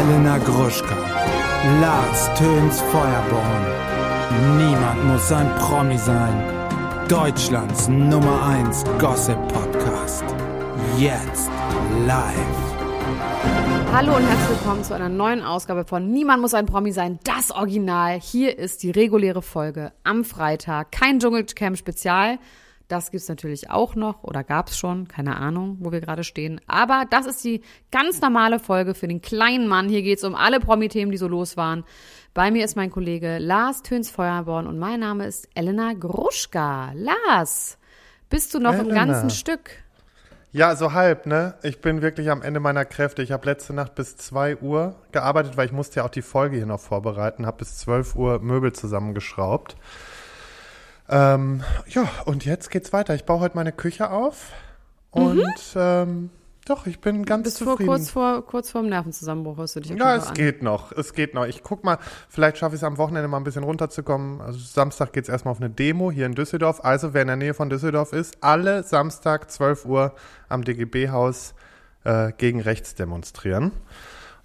Elena Gruschka, Lars Töns Feuerborn. Niemand muss ein Promi sein. Deutschlands Nummer 1 Gossip Podcast. Jetzt live. Hallo und herzlich willkommen zu einer neuen Ausgabe von Niemand muss ein Promi sein, das Original. Hier ist die reguläre Folge am Freitag. Kein Dschungelcamp Spezial. Das gibt's natürlich auch noch oder gab's schon, keine Ahnung, wo wir gerade stehen. Aber das ist die ganz normale Folge für den kleinen Mann. Hier geht's um alle Promi-Themen, die so los waren. Bei mir ist mein Kollege Lars Töns Feuerborn und mein Name ist Elena Gruschka. Lars, bist du noch Elena. im ganzen Stück? Ja, so halb, ne? Ich bin wirklich am Ende meiner Kräfte. Ich habe letzte Nacht bis 2 Uhr gearbeitet, weil ich musste ja auch die Folge hier noch vorbereiten, habe bis 12 Uhr Möbel zusammengeschraubt. Ähm, ja, und jetzt geht's weiter. Ich baue heute meine Küche auf und ähm, doch, ich bin ganz Bist du vor, zufrieden. kurz vor kurz vorm Nervenzusammenbruch, hörst du dich Ja, es Fall geht noch. Es geht noch. Ich guck mal, vielleicht schaffe ich es am Wochenende mal ein bisschen runterzukommen. Also Samstag geht's erstmal auf eine Demo hier in Düsseldorf. Also wer in der Nähe von Düsseldorf ist, alle Samstag 12 Uhr am DGB-Haus äh, gegen rechts demonstrieren.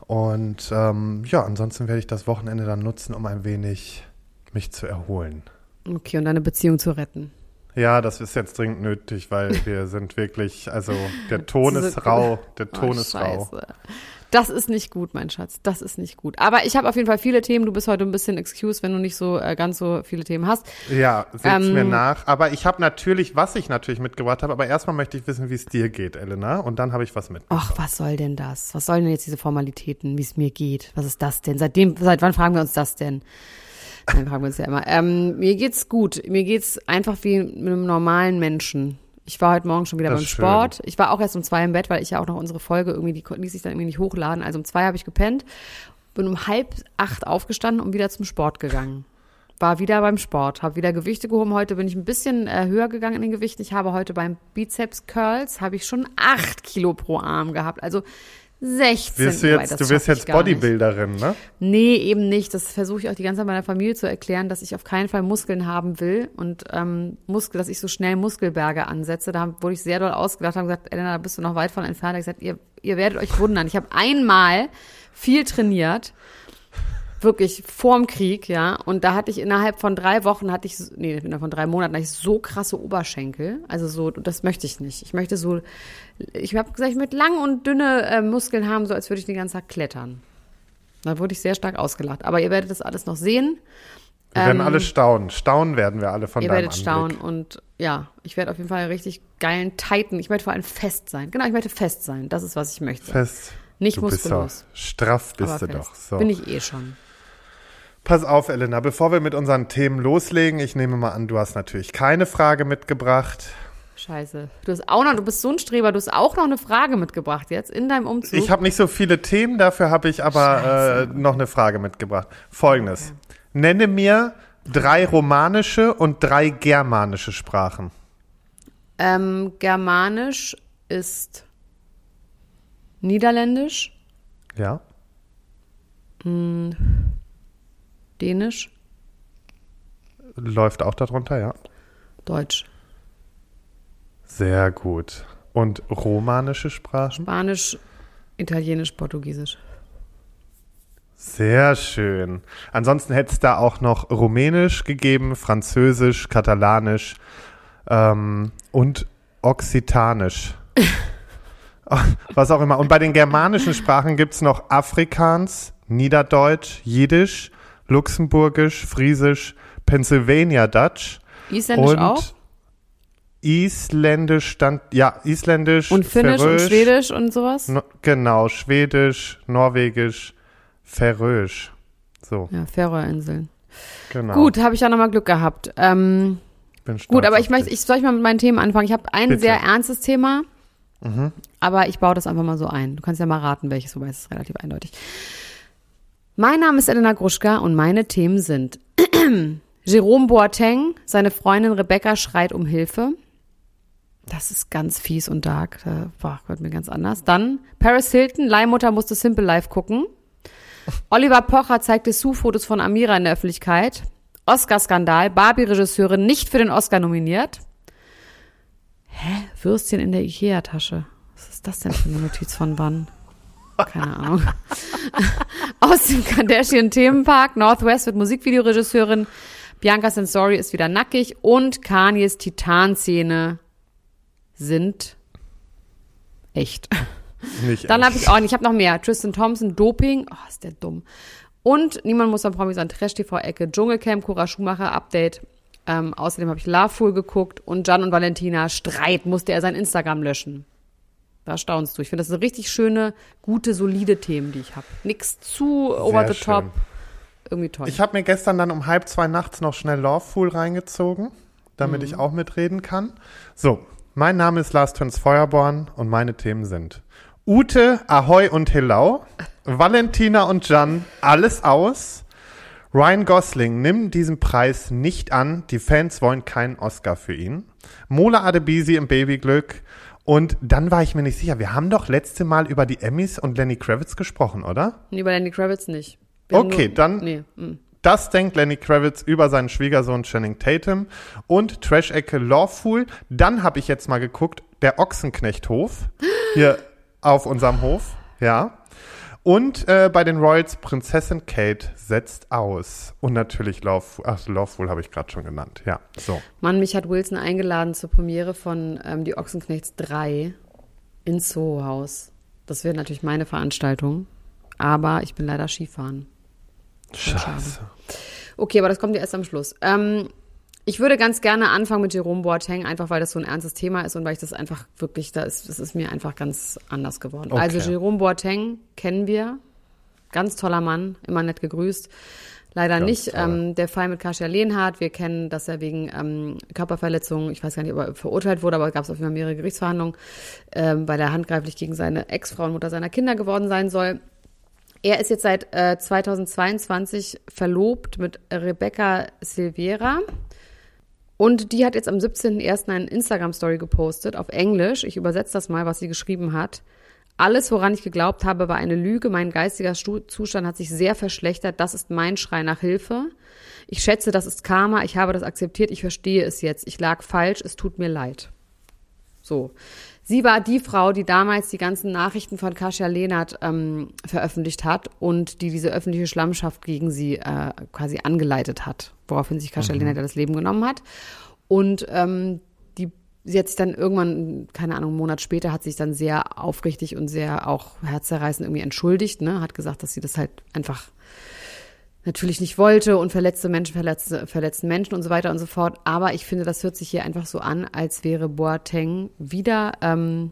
Und ähm, ja, ansonsten werde ich das Wochenende dann nutzen, um ein wenig mich zu erholen. Okay, und deine Beziehung zu retten. Ja, das ist jetzt dringend nötig, weil wir sind wirklich, also der Ton Diese- ist rau, der Oh, Ton ist rau. Das ist nicht gut, mein Schatz. Das ist nicht gut. Aber ich habe auf jeden Fall viele Themen. Du bist heute ein bisschen excuse, wenn du nicht so äh, ganz so viele Themen hast. Ja, seht's Ähm, mir nach. Aber ich habe natürlich, was ich natürlich mitgebracht habe, aber erstmal möchte ich wissen, wie es dir geht, Elena. Und dann habe ich was mit. Ach, was soll denn das? Was sollen denn jetzt diese Formalitäten, wie es mir geht? Was ist das denn? Seitdem, seit wann fragen wir uns das denn? Nein, fragen wir uns ja immer. Ähm, mir geht's gut. Mir geht's einfach wie mit einem normalen Menschen. Ich war heute Morgen schon wieder Das beim ist schön. Sport. Ich war auch erst um zwei im Bett, weil ich ja auch noch unsere Folge irgendwie, die ließ ich dann irgendwie nicht hochladen. Also um zwei habe ich gepennt, bin um halb acht aufgestanden und wieder zum Sport gegangen. War wieder beim Sport, habe wieder Gewichte gehoben. Heute bin ich ein bisschen äh, höher gegangen in den Gewichten. Ich habe heute beim Bizeps Curls habe ich schon acht Kilo pro Arm gehabt. Also 16. Wirst du wobei, jetzt, das du wirst jetzt gar nicht. Bodybuilderin, ne? Nee, eben nicht. Das versuche ich auch die ganze Zeit meiner Familie zu erklären, dass ich auf keinen Fall Muskeln haben will und ähm, Muskel, dass ich so schnell Muskelberge ansetze. Da haben- wurde ich sehr doll ausgedacht, haben gesagt, Elena, da bist du noch weit von entfernt. Ich gesagt, ihr, ihr werdet euch wundern. Ich habe einmal viel trainiert, wirklich vorm Krieg, ja. Und da hatte ich innerhalb von drei Wochen hatte ich, nee, innerhalb von drei Monaten hatte ich so krasse Oberschenkel. Also so, das möchte ich nicht. Ich möchte so, ich habe gesagt, ich möchte lang und dünne äh, Muskeln haben, so als würde ich den ganzen Tag klettern. Da wurde ich sehr stark ausgelacht. Aber ihr werdet das alles noch sehen. Wir werden alle staunen. Staunen werden wir alle von Ähm, Ihr werdet Anblick. staunen und ja, ich werde auf jeden Fall richtig geilen Titan. Ich möchte vor allem fest sein. Genau, ich möchte fest sein. Das ist, was ich möchte. Fest. Nicht du bist doch, muskulös. straff bist aber du fest. doch. So. Bin ich eh schon. Pass auf, Elena, bevor wir mit unseren Themen loslegen, ich nehme mal an, du hast natürlich keine Frage mitgebracht. Scheiße. Du hast auch noch, du bist so ein Streber, du hast auch noch eine Frage mitgebracht jetzt in deinem Umzug. Ich habe nicht so viele Themen, dafür habe ich aber äh, noch eine Frage mitgebracht. Folgendes. Nenne mir drei romanische und drei germanische Sprachen. ähm, Germanisch ist Niederländisch, Ja? Dänisch, Läuft auch darunter, ja. Deutsch. Sehr gut. Und romanische Sprachen? Spanisch, Italienisch, Portugiesisch. Sehr schön. Ansonsten hätte es da auch noch Rumänisch gegeben, Französisch, Katalanisch ähm, und Okzitanisch. Was auch immer. Und bei den germanischen Sprachen gibt es noch Afrikaans, Niederdeutsch, Jiddisch, Luxemburgisch, Friesisch, Pennsylvania Dutch Isländisch und auch? Isländisch stand, ja, Isländisch, Und Finnisch und Färöisch, Schwedisch und sowas? No, genau, Schwedisch, Norwegisch, Färöisch. So, Ja, Färöerinseln. genau. Gut, habe ich ja nochmal Glück gehabt. Ähm, Bin stolz gut, aber ich möchte, ich soll ich mal mit meinen Themen anfangen. Ich habe ein Bitte. Mhm. sehr ernstes Thema, aber ich baue das einfach mal so ein. Du kannst ja mal raten, welches, wobei es ist relativ eindeutig. Mein Name ist Elena Gruschka und meine Themen sind Jerome Boateng, seine Freundin Rebecca schreit um Hilfe. Das ist ganz fies und dark. Da boah, wird mir ganz anders. Dann Paris Hilton, Leihmutter musste Simple Life gucken. Oliver Pocher zeigte Sue-Fotos von Amira in der Öffentlichkeit. Oscar-Skandal, Barbie-Regisseurin nicht für den Oscar nominiert. Hä? Würstchen in der Ikea-Tasche. Was ist das denn für eine Notiz von wann? Keine Ahnung. Aus dem Kardashian Themenpark. Northwest wird Musikvideoregisseurin. Bianca Sensori ist wieder nackig. Und Kanyes Titanzähne sind echt. Nicht Dann habe ich auch, ich habe noch mehr. Tristan Thompson, Doping. Oh, ist der dumm. Und niemand muss am Promi sein. Trash-TV-Ecke, Dschungelcamp, Cora Schumacher, Update. Ähm, außerdem habe ich Loveful geguckt und Jan und Valentina, Streit, musste er sein Instagram löschen. Da staunst du. Ich finde, das sind richtig schöne, gute, solide Themen, die ich habe. Nix zu over Sehr the top. schön. Irgendwie toll. Ich habe mir gestern dann um halb zwei nachts noch schnell Loveful reingezogen, damit Mhm. ich auch mitreden kann. So, mein Name ist Lars Töns Feuerborn und meine Themen sind Ute, Ahoy und Hillau, Valentina und Jan, alles aus. Ryan Gosling nimmt diesen Preis nicht an. Die Fans wollen keinen Oscar für ihn. Mola Adebisi im Babyglück. Und dann war ich mir nicht sicher. Wir haben doch letzte Mal über die Emmys und Lenny Kravitz gesprochen, oder? nee, bei Lenny Kravitz nicht. Wir Okay, dann- Nee, mm. Das denkt Lenny Kravitz über seinen Schwiegersohn Channing Tatum und Trash-Ecke Lawful. Dann habe ich jetzt mal geguckt, der Ochsenknechthof hier auf unserem Hof, ja. Und äh, bei den Royals Prinzessin Kate setzt aus. Und natürlich Lawful, ach, Lawful habe ich gerade schon genannt, ja. So. Mann, mich hat Wilson eingeladen zur Premiere von ähm, Die Ochsenknechts 3 ins Soho-Haus. Das wäre natürlich meine Veranstaltung. Aber ich bin leider Skifahren. Scheiße. Okay, aber das kommt ja erst am Schluss. Ähm, ich würde ganz gerne anfangen mit Jerome Boateng, einfach weil das so ein ernstes Thema ist und weil ich das einfach wirklich, da ist, das ist mir einfach ganz anders geworden. Okay. Also Jerome Boateng kennen wir. Ganz toller Mann, immer nett gegrüßt. Leider Ganz nicht. toll. Ähm, der Fall mit Kasia Lehnhardt, wir kennen, dass er wegen ähm, Körperverletzung, ich weiß gar nicht, ob er verurteilt wurde, aber es gab auf jeden Fall mehrere Gerichtsverhandlungen, ähm, weil er handgreiflich gegen seine Ex-Frau und Mutter seiner Kinder geworden sein soll. Er ist jetzt seit äh, 2022 verlobt mit Rebecca Silveira. Und die hat jetzt am 17.01. eine Instagram-Story gepostet auf Englisch. Ich übersetze das mal, was sie geschrieben hat. Alles, woran ich geglaubt habe, war eine Lüge. Mein geistiger Zustand hat sich sehr verschlechtert. Das ist mein Schrei nach Hilfe. Ich schätze, das ist Karma. Ich habe das akzeptiert. Ich verstehe es jetzt. Ich lag falsch. Es tut mir leid. So. Sie war die Frau, die damals die ganzen Nachrichten von Kasia Lehnert ähm, veröffentlicht hat und die diese öffentliche Schlammschaft gegen sie äh, quasi angeleitet hat, woraufhin sich Kasia Lehnert ja das Leben genommen hat. Und ähm, die, sie hat sich dann irgendwann, keine Ahnung, einen Monat später, hat sich dann sehr aufrichtig und sehr auch herzzerreißend irgendwie entschuldigt, ne? hat gesagt, dass sie das halt einfach natürlich nicht wollte und verletzte Menschen, verletzte, verletzten Menschen und so weiter und so fort. Aber ich finde, das hört sich hier einfach so an, als wäre Boateng wieder, ähm,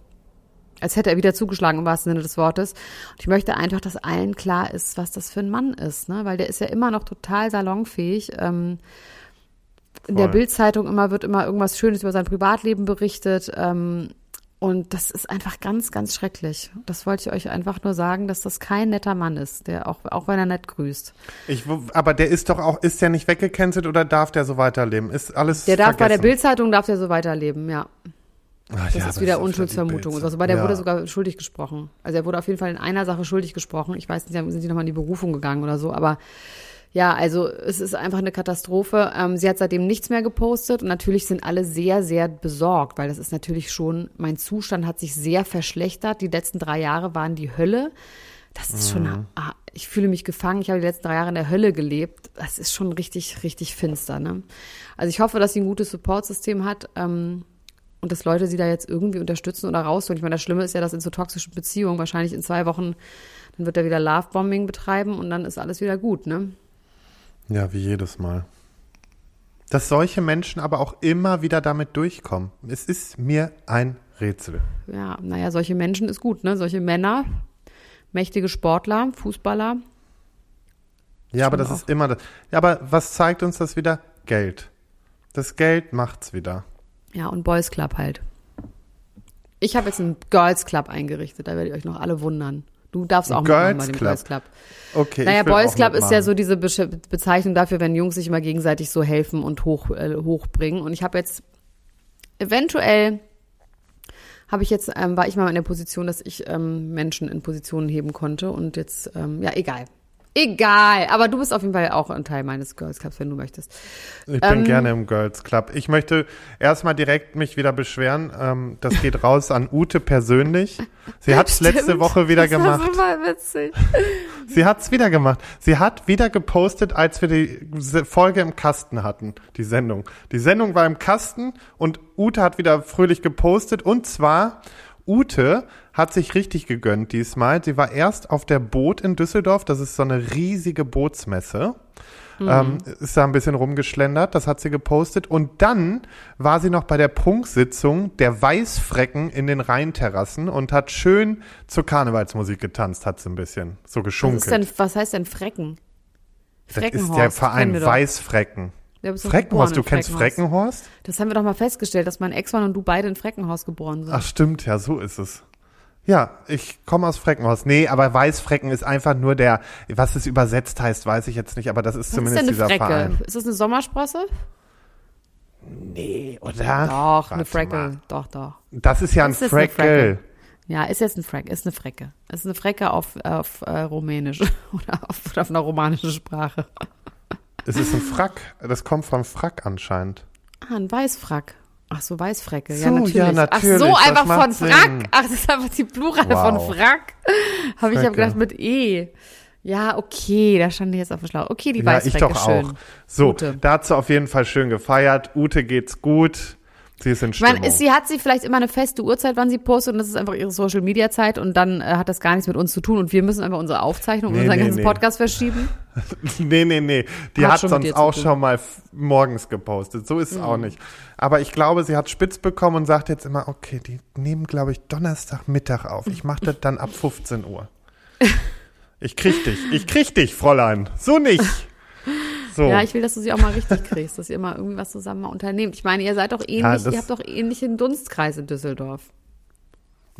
als hätte er wieder zugeschlagen im wahrsten Sinne des Wortes. Und ich möchte einfach, dass allen klar ist, was das für ein Mann ist, ne? Weil der ist ja immer noch total salonfähig. Ähm, in der. Bildzeitung immer wird immer irgendwas Schönes über sein Privatleben berichtet. Ähm, und das ist einfach ganz, ganz schrecklich. Das wollte ich euch einfach nur sagen, dass das kein netter Mann ist, der auch, auch wenn er nett grüßt. Ich, aber der ist doch auch, ist der nicht weggecancelt oder darf der so weiterleben? Ist alles Der darf bei der vergessen? Bildzeitung darf der so weiterleben, ja. Ach, Das ja, ist wieder die Unschuldsvermutung. Also bei der ja. wurde sogar schuldig gesprochen. Also er wurde auf jeden Fall in einer Sache schuldig gesprochen. Ich weiß nicht, sind die nochmal in die Berufung gegangen oder so, aber ja, also es ist einfach eine Katastrophe. Ähm, sie hat seitdem nichts mehr gepostet und natürlich sind alle sehr, sehr besorgt, weil das ist natürlich schon, mein Zustand hat sich sehr verschlechtert. Die letzten drei Jahre waren die Hölle. Das ist schon, ah, ich fühle mich gefangen. Ich habe die letzten drei Jahre in der Hölle gelebt. Das ist schon richtig, richtig finster. Ne? Also ich hoffe, dass sie ein gutes Supportsystem hat. Ähm, und dass Leute sie da jetzt irgendwie unterstützen oder rausholen. Ich meine, das Schlimme ist ja, dass in so toxischen Beziehungen wahrscheinlich in zwei Wochen, dann wird er wieder Lovebombing betreiben und dann ist alles wieder gut, ne? Ja, wie jedes Mal. Dass solche Menschen aber auch immer wieder damit durchkommen. Es ist mir ein Rätsel. Ja, naja, solche Menschen ist gut, ne? Solche Männer, mächtige Sportler, Fußballer. Ja, aber das ist immer das. Ja, aber was zeigt uns das wieder? Geld. Das Geld macht's wieder. Ja, und Boys Club halt. Ich habe jetzt einen Girls Club eingerichtet, da werdet ihr euch noch alle wundern. Du darfst auch mitmachen Girls dem Club. Girls Club. Okay. Naja, Boys Club ist ja mitmachen. so diese Be Bezeichnung dafür, wenn Jungs sich immer gegenseitig so helfen und hoch, äh, hochbringen. Und ich habe jetzt eventuell habe ich jetzt ähm, war ich mal in der Position, dass ich ähm, Menschen in Positionen heben konnte und jetzt ähm, ja egal. Egal, aber du bist auf jeden Fall auch ein Teil meines Girls Clubs, wenn du möchtest. Ich bin Ähm, gerne im Girls Club. Ich möchte erstmal direkt mich wieder beschweren. Ähm, das geht raus an Ute persönlich. Sie hat es letzte. Woche wieder das gemacht. Das war super witzig. Sie hat's wieder gemacht. Sie hat wieder gepostet, als wir die Folge im Kasten hatten, die Sendung. Die Sendung war im Kasten und Ute hat wieder fröhlich gepostet. Und zwar, Ute hat sich richtig gegönnt diesmal. Sie war erst auf der Boot in Düsseldorf. Das ist so eine riesige Bootsmesse. Ähm, ist da ein bisschen rumgeschlendert, das hat sie gepostet. Und dann war sie noch bei der Prunksitzung der Weißfrecken in den Rheinterrassen und hat schön zur Karnevalsmusik getanzt, hat sie ein bisschen so Was, geschunkelt. ist denn, was heißt denn Frecken? das ist der Verein. Weißfrecken. Freckenhorst, du kennst Freckenhorst? Das haben wir doch mal festgestellt, dass mein Ex-Mann und du beide in Freckenhaus geboren sind. Ach stimmt, ja, so ist es. Ja, ich komme aus Freckenhorst. Nee, aber Weißfrecken ist einfach nur der, was es übersetzt heißt, weiß ich jetzt nicht, aber das ist was ist zumindest denn eine dieser Frecke? Verein. Ist das eine Sommersprosse? Nee, oder? Doch, Warte eine Frecke. mal. Doch, doch. Das ist ja ein Ist Freckel. Ja, ist jetzt ein Freck, ist eine Frecke. Ist eine Frecke auf, auf äh, Rumänisch oder auf, oder auf einer romanischen Sprache. Es ist ein Frack. Das kommt vom Frack anscheinend. Ah, ein Weißfrack. Ach so, Weißfrecke. So, ja, natürlich. ja, Ach natürlich, so, das einfach von Frack. Sinn. Ach, das ist einfach die Plural Wow. von Frack. Habe ich hab Frecke. gedacht mit E. Ja, okay, da stand ich jetzt auf dem Schlauch. Okay, die Ja, ich doch schön. auch. So, Ute. da hat sie auf jeden Fall schön gefeiert. Ute geht's gut. Sie ist in Ich Stimmung. meine, ist, sie hat sie vielleicht immer eine feste Uhrzeit, wann sie postet und das ist einfach ihre Social Media Zeit und dann äh, hat das gar nichts mit uns zu tun und wir müssen einfach unsere Aufzeichnung und Nee, unseren nee, ganzen nee. Podcast verschieben. nee, nee, nee. Die Hat hat, sonst auch schon mal morgens gepostet. So ist es auch nicht. Aber ich glaube, sie hat spitz bekommen und sagt jetzt immer, okay, die nehmen, glaube ich, Donnerstagmittag auf. Ich mache das dann ab 15 Uhr. Ich krieg dich. Ich krieg dich, Fräulein. So nicht. So. Ja, ich will, dass du sie auch mal richtig kriegst, dass ihr mal irgendwie was zusammen mal unternehmt. Ich meine, ihr seid doch ähnlich, Ja, ihr habt doch ähnlichen Dunstkreis in Düsseldorf.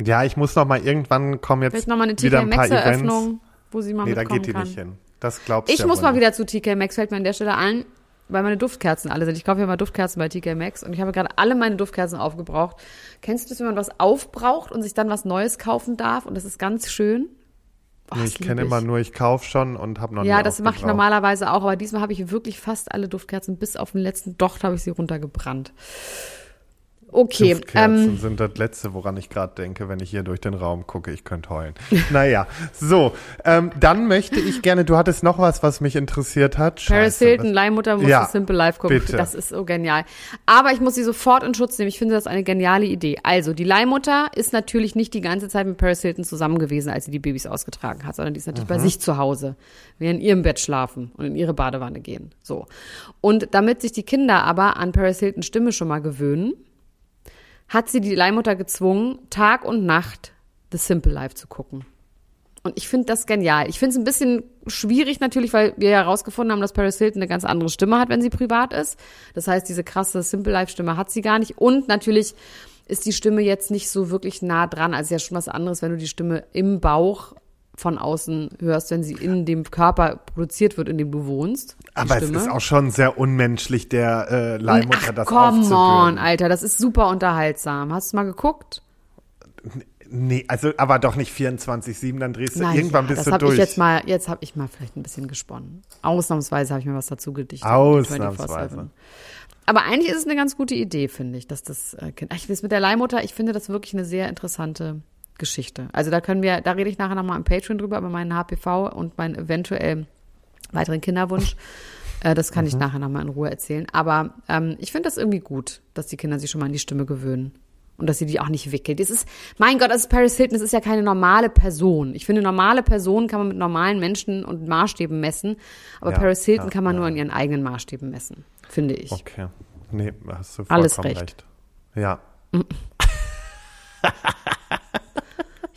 Ja, ich muss noch mal irgendwann kommen jetzt Vielleicht nochmal eine wieder ein paar Events. Eröffnung, wo sie mal Nee, da geht die kann. nicht hin. Das glaubst du Ich ja muss mal nicht. wieder zu TK Maxx, fällt mir an der Stelle ein, weil meine Duftkerzen alle sind. Ich kaufe ja mal Duftkerzen bei TK Maxx und ich habe gerade alle meine Duftkerzen aufgebraucht. Kennst du das, wenn man was aufbraucht und sich dann was Neues kaufen darf und das ist ganz schön? Oh, Nee, ich kenne immer nur, ich kauf schon und habe noch Ja, das mache ich normalerweise auch, aber diesmal habe ich wirklich fast alle Duftkerzen bis auf den letzten Docht habe ich sie runtergebrannt. Okay, Duftkerzen ähm, sind das Letzte, woran ich gerade denke, wenn ich hier durch den Raum gucke. Ich könnte heulen. naja, so. Ähm, dann möchte ich gerne, du hattest noch was, was mich interessiert hat. Paris Hilton, was- Leihmutter muss Ja, Simple Life gucken. bitte. Das ist so genial. Aber ich muss sie sofort in Schutz nehmen. Ich finde das eine geniale Idee. Also, die Leihmutter ist natürlich nicht die ganze Zeit mit Paris Hilton zusammen gewesen, als sie die Babys ausgetragen hat, sondern die ist natürlich Mhm. bei sich zu Hause, während in ihrem Bett schlafen und in ihre Badewanne gehen. So. Und damit sich die Kinder aber an Paris Hiltons Stimme schon mal gewöhnen, hat sie die Leihmutter gezwungen, Tag und Nacht The Simple Life zu gucken. Und ich finde das genial. Ich finde es ein bisschen schwierig natürlich, weil wir ja herausgefunden haben, dass Paris Hilton eine ganz andere Stimme hat, wenn sie privat ist. Das heißt, diese krasse Simple Life Stimme hat sie gar nicht. Und natürlich ist die Stimme jetzt nicht so wirklich nah dran. Also ja schon was anderes, wenn du die Stimme im Bauch von außen hörst, wenn sie in dem Körper produziert wird, in dem du wohnst. Aber es Stimme. ist auch schon sehr unmenschlich, der äh, Leihmutter Ach, das come on, aufzubürden. Alter, das ist super unterhaltsam. Hast du mal geguckt? Nee, also aber doch nicht 24-7, dann drehst du Na irgendwann ja, bist das du durch. Ich jetzt mal, jetzt habe ich mal vielleicht ein bisschen gesponnen. Ausnahmsweise habe ich mir was dazu gedichtet. Ausnahmsweise. 24/7. Aber eigentlich ist es eine ganz gute Idee, finde ich, dass das äh, Kind. Ich weiß mit der Leihmutter, ich finde das wirklich eine sehr interessante Geschichte. Also da können wir, da rede ich nachher nochmal im Patreon drüber, über meinen HPV und meinen eventuell weiteren Kinderwunsch. Äh, das kann ich nachher nochmal in Ruhe erzählen. Aber ähm, ich finde das irgendwie gut, dass die Kinder sich schon mal an die Stimme gewöhnen. Und dass sie die auch nicht wickelt. Das ist, mein Gott, das ist Paris Hilton, das ist ja keine normale Person. Ich finde, normale Personen kann man mit normalen Menschen und Maßstäben messen. Aber Ja, Paris Hilton ja, kann man ja. nur an ihren eigenen Maßstäben messen. Finde ich. Okay. Nee, hast du vollkommen Alles recht. recht. Ja.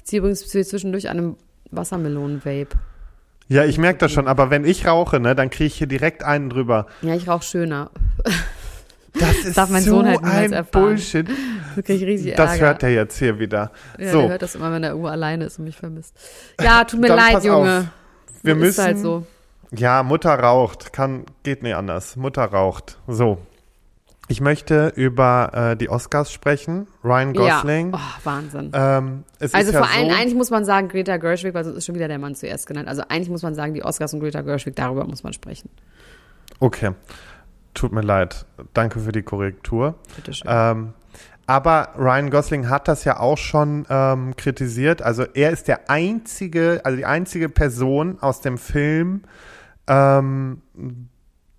Ziehe übrigens zwischendurch an einem Wassermelonen-Vape. Ja, ich merke das schon, aber wenn ich rauche, ne, dann kriege ich hier direkt einen drüber. Ja, ich rauche schöner. Das ist darf mein so Sohn halt ein erfahren. Bullshit. Da kriege ich riesig Das Ärger. hört er jetzt hier wieder. Ja, so, der hört das immer, wenn er irgendwo alleine ist und mich vermisst. Ja, tut mir leid, Junge. auf. wir ist müssen. halt so. Ja, Mutter raucht, kann geht nicht anders. Mutter raucht. So. Ich möchte über äh, die Oscars sprechen. Ryan Gosling. Ja. Oh, Wahnsinn. Ähm, also ist ja vor allem, so, eigentlich muss man sagen, Greta Gershwig, weil sonst ist schon wieder der Mann zuerst genannt. Also eigentlich muss man sagen, die Oscars und Greta Gershwig, darüber muss man sprechen. Okay. Tut mir leid. Danke für die Korrektur. Bitte schön. Ähm, aber Ryan Gosling hat das ja auch schon ähm, kritisiert. Also er ist der einzige, also die einzige Person aus dem Film. Ähm,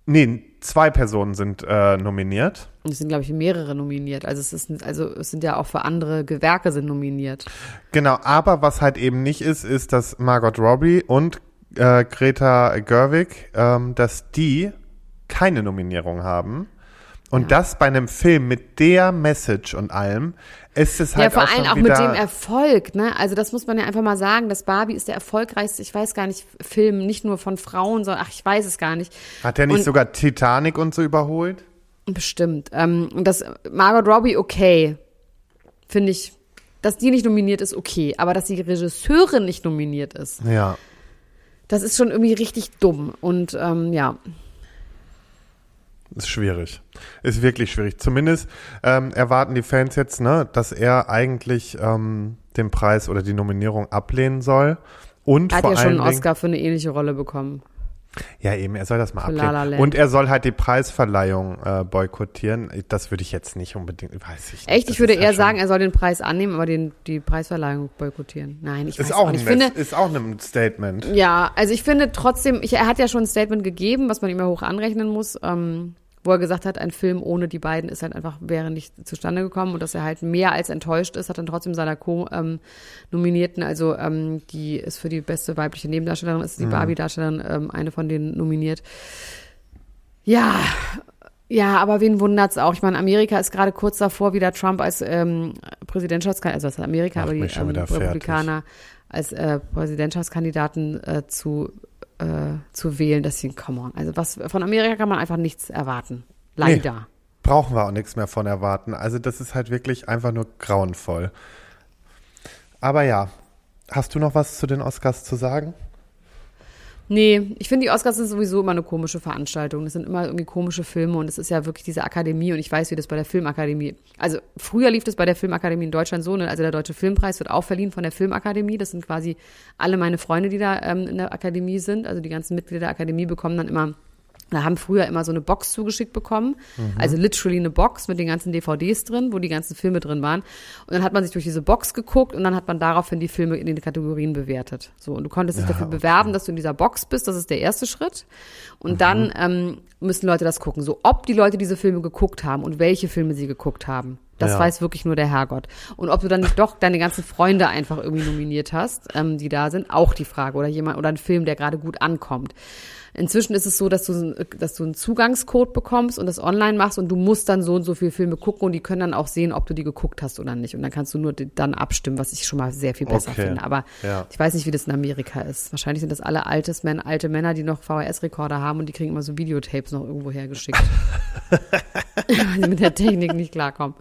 nee, zwei Personen sind äh, nominiert. Und es sind, glaube ich, mehrere nominiert. Also es ist, also es sind ja auch für andere Gewerke sind nominiert. Genau, aber was halt eben nicht ist, ist, dass Margot Robbie und äh, Greta Gerwig, ähm, dass die keine Nominierung haben. Und Ja. das bei einem Film mit der Message und allem, ist es halt ja, vor auch allem auch wieder, mit dem Erfolg, ne? Also das muss man ja einfach mal sagen, dass Barbie ist der erfolgreichste, ich weiß gar nicht, Film, nicht nur von Frauen, sondern, ach, ich weiß es gar nicht. Hat er nicht und- sogar Titanic und so überholt? Bestimmt. Ähm, und das Margot Robbie, okay. Finde ich, dass die nicht nominiert ist, okay. Aber dass die Regisseurin nicht nominiert ist, Ja. das ist schon irgendwie richtig dumm. Und ähm, ja, Ist schwierig. Ist wirklich schwierig. Zumindest ähm, erwarten die Fans jetzt, ne, dass er eigentlich ähm, den Preis oder die Nominierung ablehnen soll. Und er hat vor ja schon einen Dingen, Oscar für eine ähnliche Rolle bekommen. Ja eben, er soll das mal ablehnen. Und er soll halt die Preisverleihung äh, boykottieren. Das würde ich jetzt nicht unbedingt, weiß ich nicht. Echt, Das ich würde ja eher sagen, er soll den Preis annehmen, aber den, die Preisverleihung boykottieren. Nein, ich weiß ist auch, auch ein nicht. Ich finde, ist auch ein Statement. Ja, also ich finde trotzdem, ich, er hat ja schon ein Statement gegeben, was man ihm ja hoch anrechnen muss, ähm, wo er gesagt hat, ein Film ohne die beiden ist halt einfach, wäre nicht zustande gekommen und dass er halt mehr als enttäuscht ist, hat dann trotzdem seiner Co-Nominierten, also ähm, die ist für die beste weibliche Nebendarstellerin, ist die Barbie-Darstellerin, ähm, eine von denen nominiert. Ja, ja, aber wen wundert's auch? Ich meine, Amerika ist gerade kurz davor, wieder Trump als ähm, Präsidentschaftskandidat, also das ist Amerika, Macht aber die ähm, wieder fertig. Republikaner als äh, Präsidentschaftskandidaten äh, zu, äh, zu wählen, sie, come on, also was, von Amerika kann man einfach nichts erwarten. Leider. Brauchen wir auch nichts mehr von erwarten. Also das ist halt wirklich einfach nur grauenvoll. Aber ja, hast du noch was zu den Oscars zu sagen? Nee, ich finde, die Oscars sind sowieso immer eine komische Veranstaltung. Das sind immer irgendwie komische Filme und es ist ja wirklich diese Akademie und ich weiß, wie das bei der Filmakademie. Also früher lief das bei der Filmakademie in Deutschland so, ne? also der Deutsche Filmpreis wird auch verliehen von der Filmakademie. Das sind quasi alle meine Freunde, die da ähm, in der Akademie sind. Also die ganzen Mitglieder der Akademie bekommen dann immer da haben früher immer so eine Box zugeschickt bekommen, also literally eine Box mit den ganzen DVDs drin, wo die ganzen Filme drin waren. Und dann hat man sich durch diese Box geguckt und dann hat man daraufhin die Filme in den Kategorien bewertet. So und du konntest dich dafür bewerben, dass du in dieser Box bist. Das ist der erste Schritt. Und dann ähm, müssen Leute das gucken, so ob die Leute diese Filme geguckt haben und welche Filme sie geguckt haben. Das Ja. weiß wirklich nur der Herrgott. Und ob du dann nicht doch deine ganzen Freunde einfach irgendwie nominiert hast, ähm, die da sind, auch die Frage. Oder jemand oder ein Film, der gerade gut ankommt. Inzwischen ist es so, dass du, ein- dass du einen Zugangscode bekommst und das online machst und du musst dann so und so viele Filme gucken und die können dann auch sehen, ob du die geguckt hast oder nicht. Und dann kannst du nur dann abstimmen, was ich schon mal sehr viel besser Okay. finde. Aber Ja. ich weiß nicht, wie das in Amerika ist. Wahrscheinlich sind das alle altes Männer, alte Männer, die noch VHS-Rekorder haben und die kriegen immer so Videotapes noch irgendwo hergeschickt. Weil sie mit der Technik nicht klarkommen.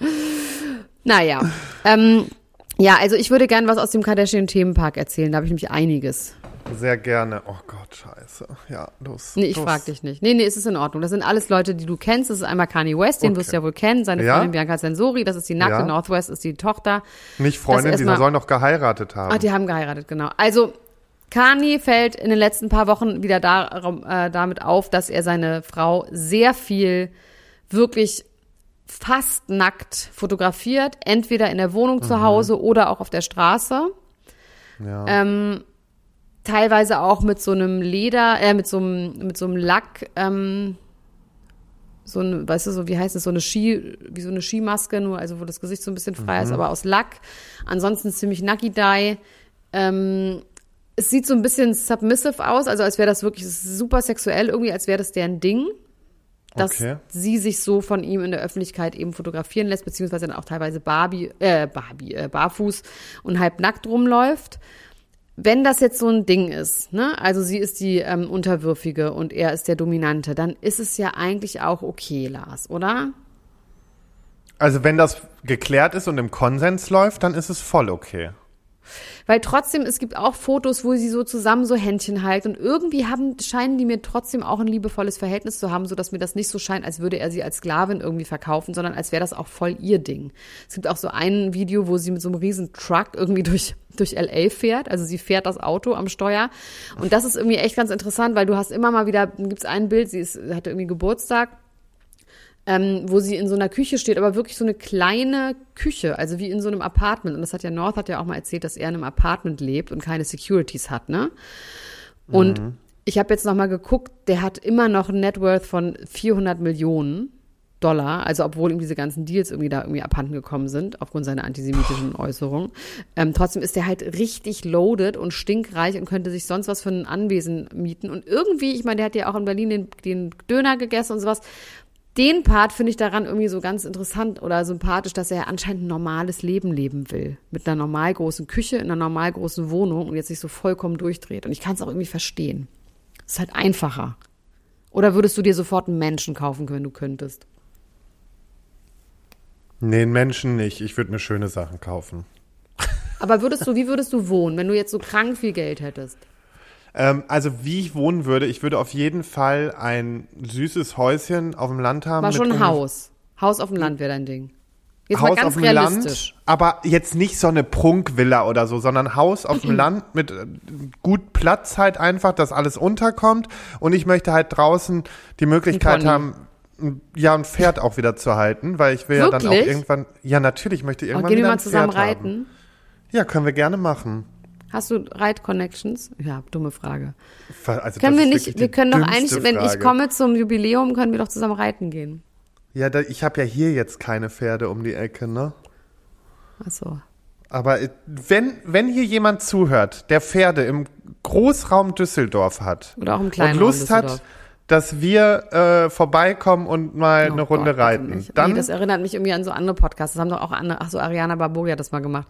Naja. Ähm, ja, also ich würde gern was aus dem Kardashian-Themenpark erzählen. Da habe ich nämlich einiges. Sehr gerne. Oh Gott, scheiße. Ja, los. Nee, ich los. frag dich nicht. Nee, nee, es ist in Ordnung. Das sind alles Leute, die du kennst. Das ist einmal Kanye West, den Okay. wirst du ja wohl kennen. Seine Ja. Freundin Bianca Sensori, das ist die nackte. Ja. Northwest ist die Tochter. Nicht Freundin, die sollen doch geheiratet haben. Ah, die haben geheiratet, genau. Also Kanye fällt in den letzten paar Wochen wieder darum, äh, damit auf, dass er seine Frau sehr viel wirklich fast nackt fotografiert, entweder in der Wohnung zu Hause oder auch auf der Straße. ja. Ähm, teilweise auch mit so einem Leder, äh, mit so einem, mit so einem Lack, ähm, so ein, weißt du, so, wie heißt es, so eine Ski, wie so eine Skimaske, nur, also wo das Gesicht so ein bisschen frei ist, aber aus Lack. Ansonsten ziemlich Nucky-Dye. Ähm, es sieht so ein bisschen submissive aus, also als wäre das wirklich super sexuell, irgendwie, als wäre das deren Ding. Dass Okay. sie sich so von ihm in der Öffentlichkeit eben fotografieren lässt, beziehungsweise dann auch teilweise Barbie, äh, Barbie, äh, barfuß und halb nackt rumläuft. Wenn das jetzt so ein Ding ist, ne, also sie ist die ähm, Unterwürfige und er ist der Dominante, dann ist es ja eigentlich auch okay, Lars, oder? Also wenn das geklärt ist und im Konsens läuft, dann ist es voll okay. Weil trotzdem, es gibt auch Fotos, wo sie so zusammen so Händchen halten und irgendwie haben, scheinen die mir trotzdem auch ein liebevolles Verhältnis zu haben, so dass mir das nicht so scheint, als würde er sie als Sklavin irgendwie verkaufen, sondern als wäre das auch voll ihr Ding. Es gibt auch so ein Video, wo sie mit so einem riesen Truck irgendwie durch durch LA fährt. Also sie fährt das Auto am Steuer. Und das ist irgendwie echt ganz interessant, weil du hast immer mal wieder, gibt's ein Bild, sie ist, hatte irgendwie Geburtstag ähm, wo sie in so einer Küche steht, aber wirklich so eine kleine Küche, also wie in so einem Apartment. Und das hat ja North hat ja auch mal erzählt, dass er in einem Apartment lebt und keine Securities hat, ne? Und mhm. ich habe jetzt noch mal geguckt, der hat immer noch ein Net Worth von 400 Millionen Dollar, also obwohl ihm diese ganzen Deals irgendwie da irgendwie abhanden gekommen sind, aufgrund seiner antisemitischen Äußerungen. Ähm, trotzdem ist der halt richtig loaded und stinkreich und könnte sich sonst was für ein Anwesen mieten. Und irgendwie, ich meine, der hat ja auch in Berlin den, den Döner gegessen und sowas den Part finde ich daran irgendwie so ganz interessant oder sympathisch, dass er anscheinend ein normales Leben leben will. Mit einer normal großen Küche, in einer normal großen Wohnung und jetzt nicht so vollkommen durchdreht. Und ich kann es auch irgendwie verstehen. Es ist halt einfacher. Oder würdest du dir sofort einen Menschen kaufen, wenn du könntest? Nee, einen Menschen nicht. Ich würde mir schöne Sachen kaufen. Aber würdest du, wie würdest du wohnen, wenn du jetzt so krank viel Geld hättest? Ähm, also wie ich wohnen würde, ich würde auf jeden Fall ein süßes Häuschen auf dem Land haben. War schon ein Haus. Haus auf dem Land wäre dein Ding. Jetzt Haus auf dem. Land, aber jetzt nicht so eine Prunkvilla oder so, sondern Haus auf dem Land mit äh, gut Platz halt einfach, dass alles unterkommt. Und ich möchte halt draußen die Möglichkeit haben, ja, ein Pferd auch wieder zu halten, weil ich will Wirklich? ja dann auch irgendwann, ja natürlich möchte ich irgendwann oh, gehen wieder wir mal zusammen reiten? Haben. Ja, können wir gerne machen. Hast du Reit-Connections? Ja, dumme Frage. Also können wir nicht, wir können doch eigentlich, Frage. wenn ich komme zum Jubiläum, können wir doch zusammen reiten gehen. Ja, da, ich habe ja hier jetzt keine Pferde um die Ecke, ne? Ach so. Aber äh, wenn, wenn hier jemand zuhört, der Pferde im Großraum Düsseldorf hat Oder auch im kleinen und Lust hat, dass wir äh, vorbeikommen und mal oh eine Runde Gott, reiten. Dann, nee, das erinnert mich irgendwie an so andere Podcasts. Das haben doch auch andere, ach so, Ariana Barbogia das mal gemacht.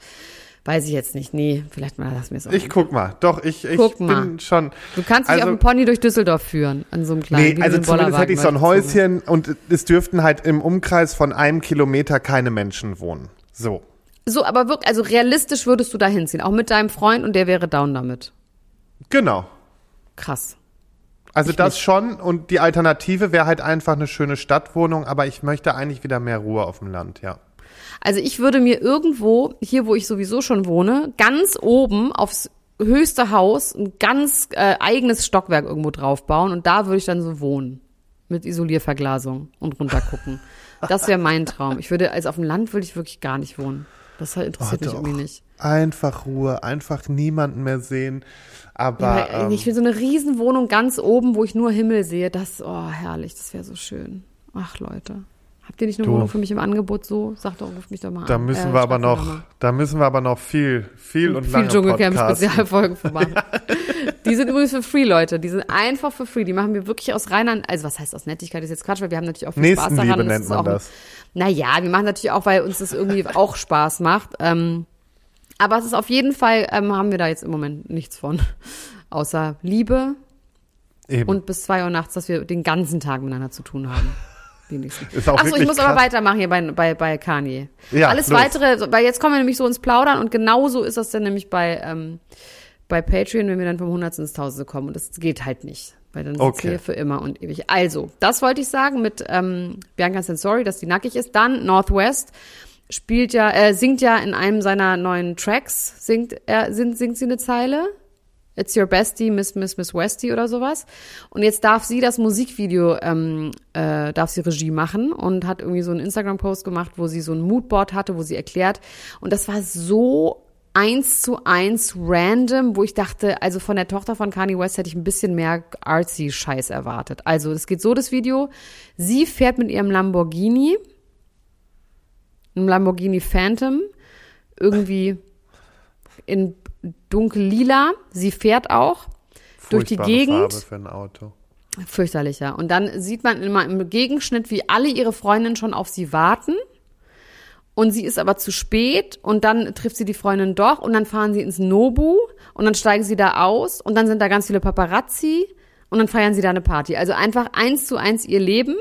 Weiß ich jetzt nicht. Nee, vielleicht mal lass mir auch. Ich guck mal. Doch, ich, ich guck bin mal. schon. Du kannst dich also, auf dem Pony durch Düsseldorf führen, an so einem kleinen Nee, also zumindest hätte ich so ein Häuschen und es dürften halt im Umkreis von einem Kilometer keine Menschen wohnen. So. So, aber wirklich, also realistisch würdest du da hinziehen, auch mit deinem Freund und der wäre down damit. Genau. Krass. Also ich das nicht. schon und die Alternative wäre halt einfach eine schöne Stadtwohnung, aber ich möchte eigentlich wieder mehr Ruhe auf dem Land, ja. Also ich würde mir irgendwo, hier wo ich sowieso schon wohne, ganz oben aufs höchste Haus ein ganz äh, eigenes Stockwerk irgendwo draufbauen und da würde ich dann so wohnen. Mit Isolierverglasung und runtergucken. Das wäre mein Traum. Ich würde, also auf dem Land würde ich wirklich gar nicht wohnen. Das interessiert oh, mich irgendwie nicht. Einfach Ruhe, einfach niemanden mehr sehen. Aber ja, ich will so eine Riesenwohnung ganz oben, wo ich nur Himmel sehe. Das, oh herrlich, das wäre so schön. Ach Leute. Habt ihr nicht eine Wohnung für mich im Angebot so? Sagt doch, ruft mich doch mal da an. Müssen äh, wir aber noch, da müssen wir aber noch viel, viel und, und lange Viel Dschungelcamp-Spezialfolgen machen. ja. Die sind übrigens für free, Leute. Die sind einfach für free. Die machen wir wirklich aus reiner, also was heißt aus Nettigkeit, ist jetzt Quatsch, weil wir haben natürlich auch viel Spaß daran. Nennt man das. Naja, wir machen natürlich auch, weil uns das irgendwie auch Spaß macht. Ähm, aber es ist auf jeden Fall, ähm, haben wir da jetzt im Moment nichts von. Außer Liebe Eben. und bis zwei Uhr nachts, dass wir den ganzen Tag miteinander zu tun haben wenigstens. Achso, ich muss krass. aber weitermachen hier bei, bei, bei Kanye. Ja, Alles los. weitere, weil jetzt kommen wir nämlich so ins Plaudern und genauso ist das dann nämlich bei, ähm, bei Patreon, wenn wir dann vom Hundertsten ins Tausende kommen. Und das geht halt nicht. Weil dann okay. ist hier für immer und ewig. Also, das wollte ich sagen mit ähm, Bianca Sensori, dass die nackig ist. Dann Northwest spielt ja, äh, singt ja in einem seiner neuen Tracks, singt er, singt, singt sie eine Zeile. It's Your Bestie, Miss Miss Miss Westie oder sowas. Und jetzt darf sie das Musikvideo, ähm, äh, darf sie Regie machen und hat irgendwie so einen Instagram-Post gemacht, wo sie so ein Moodboard hatte, wo sie erklärt. Und das war so eins zu eins random, wo ich dachte, also von der Tochter von Kanye West hätte ich ein bisschen mehr artsy Scheiß erwartet. Also es geht so das Video. Sie fährt mit ihrem Lamborghini, einem Lamborghini Phantom, irgendwie in dunkel-lila. Sie fährt auch durch die Gegend. Farbe für ein Auto. Fürchterlich, ja. Und dann sieht man immer im Gegenschnitt, wie alle ihre Freundinnen schon auf sie warten. Und sie ist aber zu spät und dann trifft sie die Freundin doch und dann fahren sie ins Nobu und dann steigen sie da aus und dann sind da ganz viele Paparazzi und dann feiern sie da eine Party. Also einfach eins zu eins ihr Leben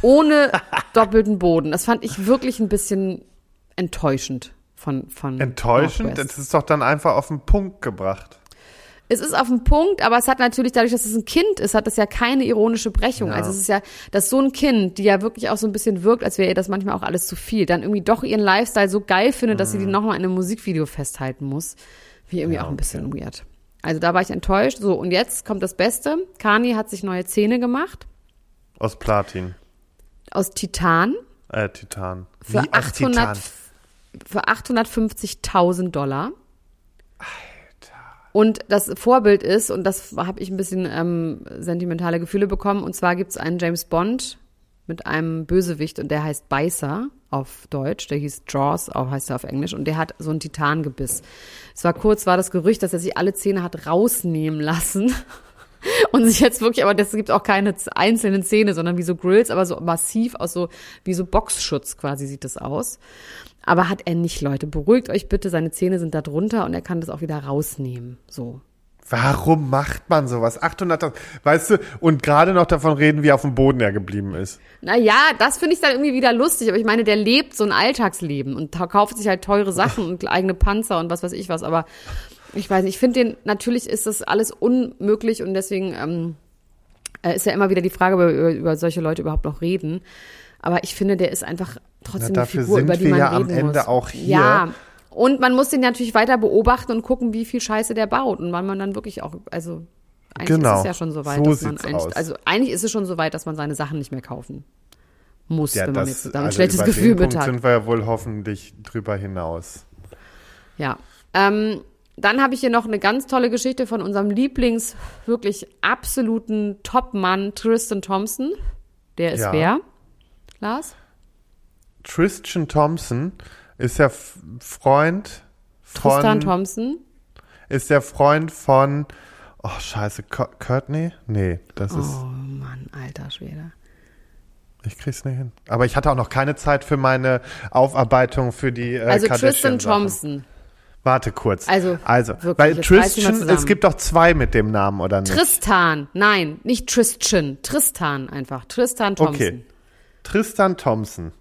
ohne doppelten Boden. Das fand ich wirklich ein bisschen enttäuschend von, von Enttäuschend? Northwest. Das ist doch dann einfach auf den Punkt gebracht. Es ist auf den Punkt, aber es hat natürlich, dadurch, dass es ein Kind ist, hat es ja keine ironische Brechung. Ja. Also es ist ja, dass so ein Kind, die ja wirklich auch so ein bisschen wirkt, als wäre ihr das manchmal auch alles zu viel, dann irgendwie doch ihren Lifestyle so geil findet, dass sie Mhm. die nochmal in einem Musikvideo festhalten muss. Wie irgendwie Ja, auch ein bisschen weird. Also da war ich enttäuscht. So, und jetzt kommt das Beste. Kani hat sich neue Zähne gemacht. Aus Platin. Aus Titan. Äh, Titan. Für Wie aus 800, für 850.000 Dollar. Und das Vorbild ist, und das habe ich ein bisschen ähm, sentimentale Gefühle bekommen, und zwar gibt es einen James Bond mit einem Bösewicht und der heißt Beißer auf Deutsch, der hieß Jaws, auch heißt er auf Englisch, und der hat so ein Titangebiss. Es war kurz, war das Gerücht, dass er sich alle Zähne hat rausnehmen lassen. Und sich jetzt wirklich, aber das gibt auch keine einzelnen Zähne, sondern wie so Grills, aber so massiv aus so, wie so Boxschutz quasi sieht das aus. Aber hat er nicht, Leute. Beruhigt euch bitte, seine Zähne sind da drunter und er kann das auch wieder rausnehmen. So. Warum macht man sowas? 800.000, weißt du, und gerade noch davon reden, wie auf dem Boden er geblieben ist. Naja, das finde ich dann irgendwie wieder lustig, aber ich meine, der lebt so ein Alltagsleben und kauft sich halt teure Sachen und eigene Panzer und was weiß ich was, aber ich weiß nicht, ich finde den, natürlich ist das alles unmöglich und deswegen ähm, äh, ist ja immer wieder die Frage, über, über, über solche Leute überhaupt noch reden. Aber ich finde, der ist einfach trotzdem Na, eine dafür Figur, sind über die wir man ja reden am Ende muss. auch hier. Ja, und man muss den natürlich weiter beobachten und gucken, wie viel Scheiße der baut und wann man dann wirklich auch, also eigentlich Genau. ist es ja schon so weit, So dass man eigentlich, aus. also eigentlich ist es schon so weit, dass man seine Sachen nicht mehr kaufen muss, Ja, wenn man das, jetzt da ein also schlechtes Gefühl mit hat. sind wir ja wohl hoffentlich drüber hinaus. Ja. Ähm, dann habe ich hier noch eine ganz tolle Geschichte von unserem Lieblings, wirklich absoluten Top-Mann Tristan Thompson. Der ist Ja. wer? Lars? Tristan Thompson ist der Freund von, Tristan Thompson. ist der Freund von, oh scheiße, Co- Courtney? Nee, das ist, Oh Mann, alter Schwede. ich krieg's nicht hin. Aber ich hatte auch noch keine Zeit für meine Aufarbeitung für die äh, Also Tristan. Thompson. Warte kurz. Also, also wirklich, weil Tristan, es gibt doch zwei mit dem Namen, oder nicht? Tristan. Nein, nicht Tristan. Tristan einfach. Tristan Thompson. Okay. Tristan Thompson.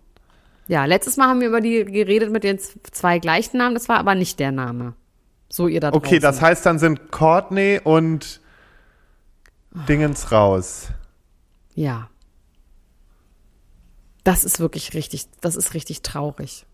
Ja, letztes Mal haben wir über die geredet mit den zwei gleichen Namen. Das war aber nicht der Name. So ihr da draußen. Okay, das heißt, dann sind Courtney und Dingens raus. Ja. Das ist wirklich richtig, das ist richtig traurig.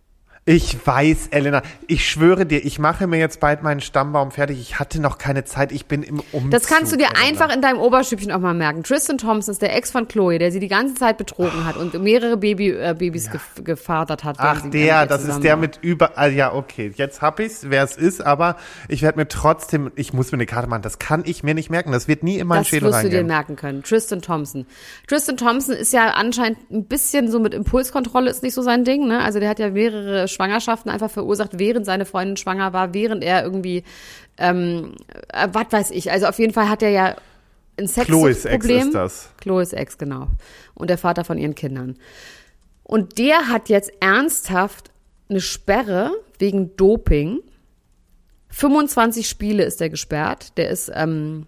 Ich weiß, Elena. Ich schwöre dir, ich mache mir jetzt bald meinen Stammbaum fertig. Ich hatte noch keine Zeit. Ich bin im Umzug. Das kannst du dir Elena. einfach in deinem Oberstübchen auch mal merken. Tristan Thompson ist der Ex von Chloe, der sie die ganze Zeit betrogen hat und mehrere Baby, äh, Babys gef gefadert hat. Ach, der, das ist der mit über. Ah, ja, okay. Jetzt hab ich's, wer es ist, aber ich werde mir trotzdem. Ich muss mir eine Karte machen. Das kann ich mir nicht merken. Das wird nie in meinen Das Schädel wirst du dir reingehen. merken können. Tristan Thompson. Tristan Thompson ist ja anscheinend ein bisschen so mit Impulskontrolle ist nicht so sein Ding, ne? Also der hat ja mehrere Schwangerschaften einfach verursacht, während seine Freundin schwanger war, während er irgendwie, ähm, äh, was weiß ich. Also auf jeden Fall hat er ja ein Chloes Ex Sexproblem. ist das. Chloes Ex, genau. Und der Vater von ihren Kindern. Und der hat jetzt ernsthaft eine Sperre wegen Doping. 25 Spiele ist er gesperrt. Der ist ähm,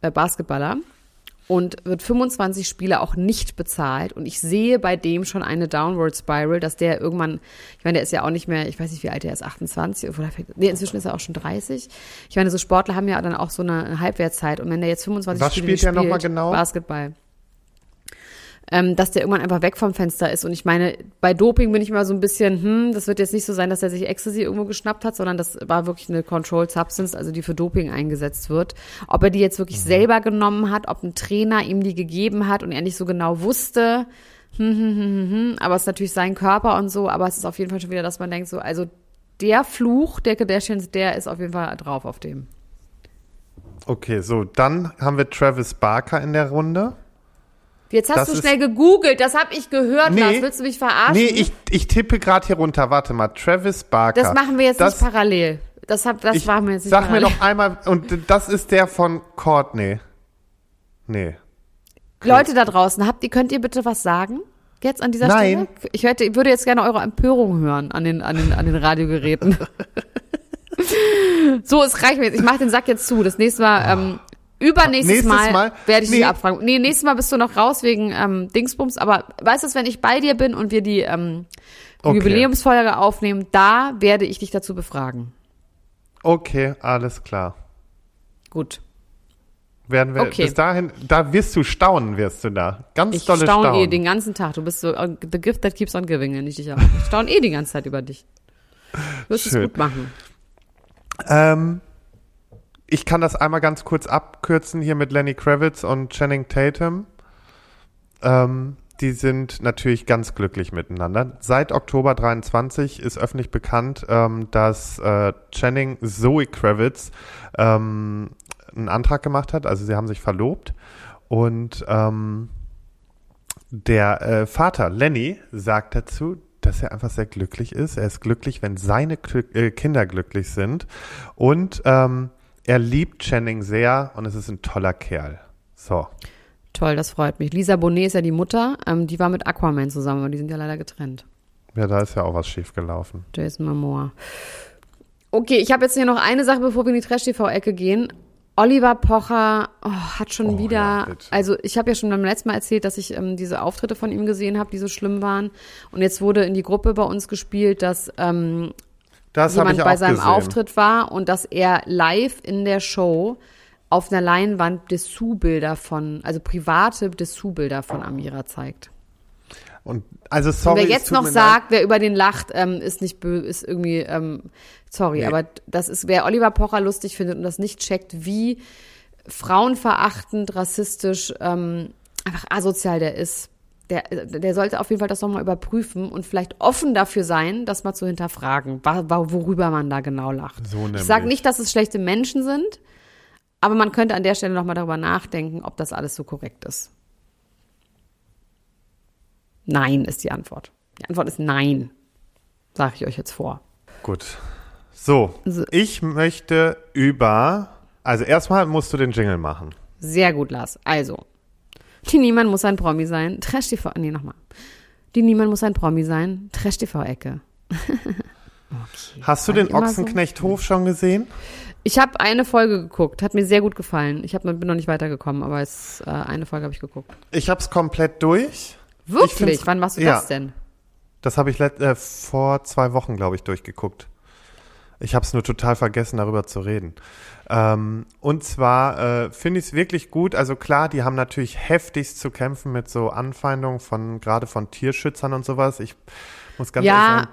äh, Basketballer und wird 25 Spiele auch nicht bezahlt. Und ich sehe bei dem schon eine Downward Spiral, dass der irgendwann, ich meine, der ist ja auch nicht mehr, ich weiß nicht, wie alt er ist, 28 oder nee, inzwischen ist er auch schon 30. Ich meine, so Sportler haben ja dann auch so eine Halbwertszeit. Und wenn der jetzt 25 Was Spiele spielt nicht der noch mal spielt, genau? Basketball. Ähm, dass der irgendwann einfach weg vom Fenster ist. Und ich meine, bei Doping bin ich immer so ein bisschen, hm, das wird jetzt nicht so sein, dass er sich Ecstasy irgendwo geschnappt hat, sondern das war wirklich eine Controlled Substance, also die für Doping eingesetzt wird. Ob er die jetzt wirklich selber genommen hat, ob ein Trainer ihm die gegeben hat und er nicht so genau wusste, hm, hm, hm, hm, hm. aber es ist natürlich sein Körper und so, aber es ist auf jeden Fall schon wieder, dass man denkt, so, also der Fluch der Kardashians, der ist auf jeden Fall drauf auf dem. Okay, so, dann haben wir Travis Barker in der Runde. Jetzt hast Das du schnell gegoogelt, das habe ich gehört, Nee. Lars. Willst du mich verarschen? Nee, ich, ich tippe gerade hier runter. Warte mal, Travis Barker. Das machen wir jetzt das, nicht parallel. Das, hab, das ich, machen wir jetzt nicht Sag mir parallel. noch einmal, und das ist der von Courtney. Nee. Leute da draußen, habt ihr, könnt ihr bitte was sagen? Jetzt an dieser Nein. Stelle? Ich hätte, würde jetzt gerne eure Empörung hören an den, an den, an den Radiogeräten. so, es reicht mir jetzt. Ich mache den Sack jetzt zu. Das nächste Mal, ähm, übernächstes Nächstes Mal, Mal? werde ich Nee. dich abfragen. Nee, nächstes Mal bist du noch raus wegen ähm, Dingsbums. Aber weißt du, wenn ich bei dir bin und wir die ähm, Okay. Jubiläumsfolge aufnehmen, da werde ich dich dazu befragen. Okay, alles klar. Gut. Werden wir Okay. bis dahin, da wirst du staunen, wirst du da. Ganz Ich dolle staune Staunen. eh den ganzen Tag. Du bist so uh, the gift that keeps on giving, nenne ich dich auch. Ich staune eh die ganze Zeit über dich. Du wirst es Schön. gut machen. Ähm, ich kann das einmal ganz kurz abkürzen hier mit Lenny Kravitz und Channing Tatum. Ähm, die sind natürlich ganz glücklich miteinander. Seit Oktober 23 ist öffentlich bekannt, ähm, dass äh, Channing Zoe Kravitz ähm, einen Antrag gemacht hat. Also sie haben sich verlobt und ähm, der äh, Vater Lenny sagt dazu, dass er einfach sehr glücklich ist. Er ist glücklich, wenn seine äh, Kinder glücklich sind. Und ähm, er liebt Channing sehr und es ist ein toller Kerl. So. Toll, das freut mich. Lisa Bonet ist ja die Mutter. Ähm, die war mit Aquaman zusammen, aber die sind ja leider getrennt. Ja, da ist ja auch was schief gelaufen. Jason Momoa. Okay, ich habe jetzt hier noch eine Sache, bevor wir in die Trash-TV-Ecke gehen. Oliver Pocher oh, hat schon Oh, wieder, ja, also ich habe ja schon beim letzten Mal erzählt, dass ich ähm, diese Auftritte von ihm gesehen habe, die so schlimm waren. Und jetzt wurde in die Gruppe bei uns gespielt, dass ähm, Das jemand bei seinem gesehen. Auftritt war und dass er live in der Show auf einer Leinwand Dessous-Bilder von, also private Dessous-Bilder von Amira zeigt. Und also Und sorry, wer jetzt noch sagt, wer über den lacht, ähm, ist nicht bö ist irgendwie, ähm, sorry, Nee. aber das ist, wer Oliver Pocher lustig findet und das nicht checkt, wie frauenverachtend, rassistisch, ähm, einfach asozial der ist, der, der sollte auf jeden Fall das nochmal überprüfen und vielleicht offen dafür sein, das mal zu hinterfragen, worüber man da genau lacht. So ich sage nicht, dass es schlechte Menschen sind, aber man könnte an der Stelle nochmal darüber nachdenken, ob das alles so korrekt ist. Nein ist die Antwort. Die Antwort ist nein. Sage ich euch jetzt vor. Gut. So, So. ich möchte über, also erstmal musst du den Jingle machen. Sehr gut, Lars. Also, die Niemand muss ein Promi sein. Trash TV. Nee, nochmal. Die Niemand muss ein Promi sein. Trash TV-Ecke. Hast du den Ochsenknechthof schon gesehen? Ich habe eine Folge geguckt. Hat mir sehr gut gefallen. Ich hab, bin noch nicht weitergekommen, aber es, äh, eine Folge habe ich geguckt. Ich hab's komplett durch. Ich Wirklich? Wann machst du ja. das denn? Das habe ich äh, vor zwei Wochen, glaube ich, durchgeguckt. Ich habe es nur total vergessen, darüber zu reden. Ähm, und zwar äh, finde ich es wirklich gut. Also klar, die haben natürlich heftigst zu kämpfen mit so Anfeindungen von gerade von Tierschützern und sowas. Ich muss ganz ehrlich Ja,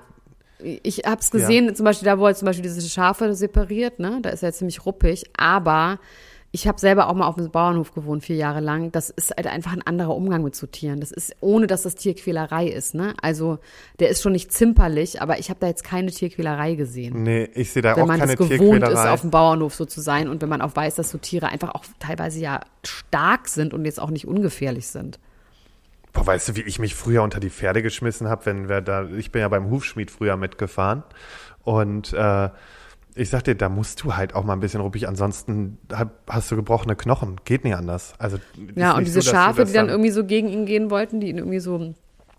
sagen, ich habe es gesehen, zum Beispiel da, wo er zum Beispiel diese Schafe separiert, ne? Da ist er ziemlich ruppig, aber ich habe selber auch mal auf einem Bauernhof gewohnt, vier Jahre lang. Das ist halt einfach ein anderer Umgang mit so Tieren. Das ist, ohne dass das Tierquälerei ist, ne? Also, der ist schon nicht zimperlich, aber ich habe da jetzt keine Tierquälerei gesehen. nee, ich sehe da Wenn auch man keine es gewohnt ist, Tierquälerei. auf dem Bauernhof so zu sein und wenn man auch weiß, dass so Tiere einfach auch teilweise ja stark sind und jetzt auch nicht ungefährlich sind. Boah, weißt du, wie ich mich früher unter die Pferde geschmissen habe, wenn wir da, ich bin ja beim Hufschmied früher mitgefahren und äh, ich sag dir, da musst du halt auch mal ein bisschen ruppig, ansonsten hast du gebrochene Knochen, geht nicht anders. Also Ja, und diese so, Schafe, die dann irgendwie so gegen ihn gehen wollten, die ihn irgendwie so,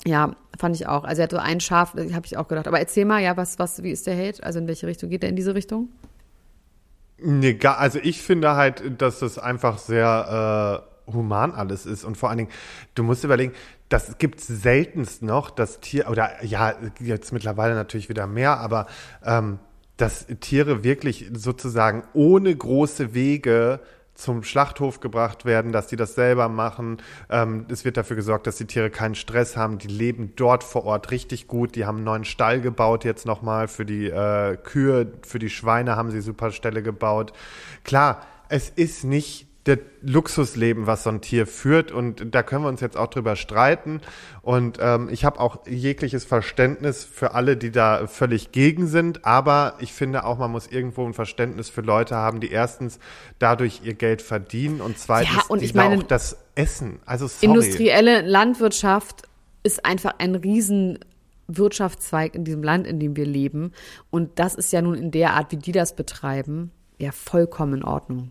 ja, fand ich auch. Also er hat so ein Schaf, habe ich auch gedacht. Aber erzähl mal, ja, was, was, wie ist der Hate? Also in welche Richtung geht er in diese Richtung? Nee, gar, also ich finde halt, dass das einfach sehr äh, human alles ist und vor allen Dingen, du musst überlegen, das gibt's seltenst noch, dass Tier oder ja jetzt mittlerweile natürlich wieder mehr, aber ähm, dass Tiere wirklich sozusagen ohne große Wege zum Schlachthof gebracht werden, dass die das selber machen. Ähm, es wird dafür gesorgt, dass die Tiere keinen Stress haben. Die leben dort vor Ort richtig gut. Die haben einen neuen Stall gebaut jetzt nochmal für die äh, Kühe, für die Schweine haben sie super Ställe gebaut. Klar, es ist nicht das Luxusleben, was so ein Tier führt und da können wir uns jetzt auch drüber streiten und ähm, ich habe auch jegliches Verständnis für alle, die da völlig gegen sind, aber ich finde auch, man muss irgendwo ein Verständnis für Leute haben, die erstens dadurch ihr Geld verdienen und zweitens Ja, und ich meine, auch das Essen. Also sorry. Industrielle Landwirtschaft ist einfach ein riesen Wirtschaftszweig in diesem Land, in dem wir leben. Und das ist ja nun in der Art, wie die das betreiben, ja vollkommen in Ordnung.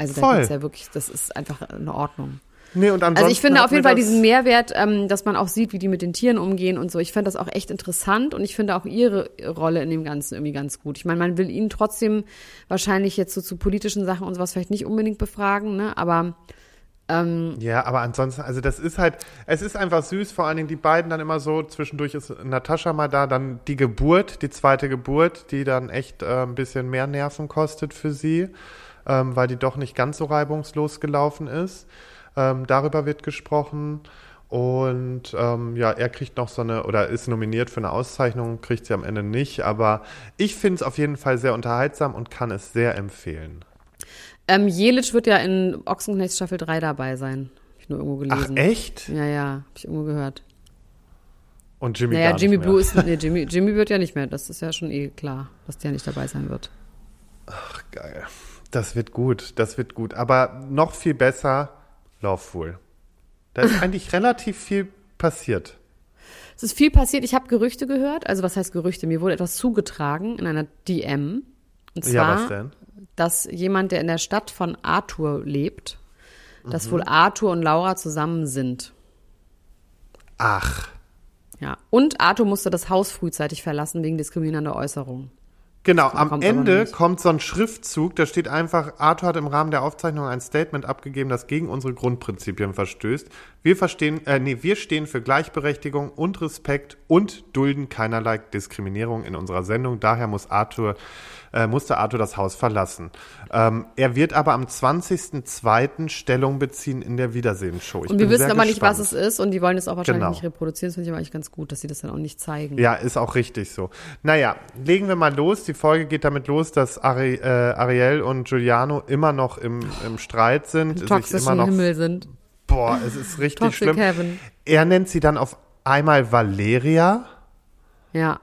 Also da Voll. gibt's ja wirklich, das ist einfach in Ordnung. Nee, und Also ich finde auf jeden Fall diesen Mehrwert, ähm, dass man auch sieht, wie die mit den Tieren umgehen und so. Ich fand das auch echt interessant und ich finde auch ihre Rolle in dem Ganzen irgendwie ganz gut. Ich meine, man will ihn trotzdem wahrscheinlich jetzt so zu politischen Sachen und sowas vielleicht nicht unbedingt befragen, ne? Aber Ähm, Ja, aber ansonsten, also das ist halt, es ist einfach süß, vor allen Dingen die beiden dann immer so, zwischendurch ist Natascha mal da, dann die Geburt, die zweite Geburt, die dann echt äh, ein bisschen mehr Nerven kostet für sie, ähm, weil die doch nicht ganz so reibungslos gelaufen ist. Ähm, darüber wird gesprochen. Und ähm, ja, er kriegt noch so eine, oder ist nominiert für eine Auszeichnung, kriegt sie am Ende nicht. Aber ich finde es auf jeden Fall sehr unterhaltsam und kann es sehr empfehlen. ähm, Jelic wird ja in Ochsenknechts Staffel 3 dabei sein. Hab ich nur irgendwo Ach, gelesen. echt? Ja, ja, hab ich irgendwo gehört. Und Jimmy Naja, Jimmy. Blue ist, nee, Jimmy, Jimmy wird ja nicht mehr. Das ist ja schon eh klar, dass der nicht dabei sein wird. Geil. Das wird gut, das wird gut. Aber noch viel besser, Loveful. Da ist eigentlich relativ viel passiert. Es ist viel passiert. Ich habe Gerüchte gehört. Also was heißt Gerüchte? Mir wurde etwas zugetragen in einer DM. Und zwar, Ja, was denn? dass jemand, der in der Stadt von Arthur lebt, dass Mhm. wohl Arthur und Laura zusammen sind. Ach, Ja. Und Arthur musste das Haus frühzeitig verlassen wegen diskriminierender Äußerungen. Genau. Am kommt's aber Ende kommt so ein Schriftzug, da steht einfach, Arthur hat im Rahmen der Aufzeichnung ein Statement abgegeben, das gegen unsere Grundprinzipien verstößt. Wir verstehen, äh, nee, wir stehen für Gleichberechtigung und Respekt und dulden keinerlei Diskriminierung in unserer Sendung. Daher muss Arthur, äh, musste Arthur das Haus verlassen. Ähm, er wird aber am 20.02. Stellung beziehen in der Wiedersehen-Show. Und wir wissen aber nicht, was gespannt. es ist und die wollen es auch wahrscheinlich Genau. nicht reproduzieren. Das finde ich aber eigentlich ganz gut, dass sie das dann auch nicht zeigen. Ja, ist auch richtig so. Naja, legen wir mal los. Die Folge geht damit los, dass Ari, äh, Ariel und Giuliano immer noch im, im Streit sind. Im sich immer toxischen noch, Himmel sind. Boah, es ist richtig Toxic schlimm. Heaven. Er nennt sie dann auf einmal Valeria. Ja.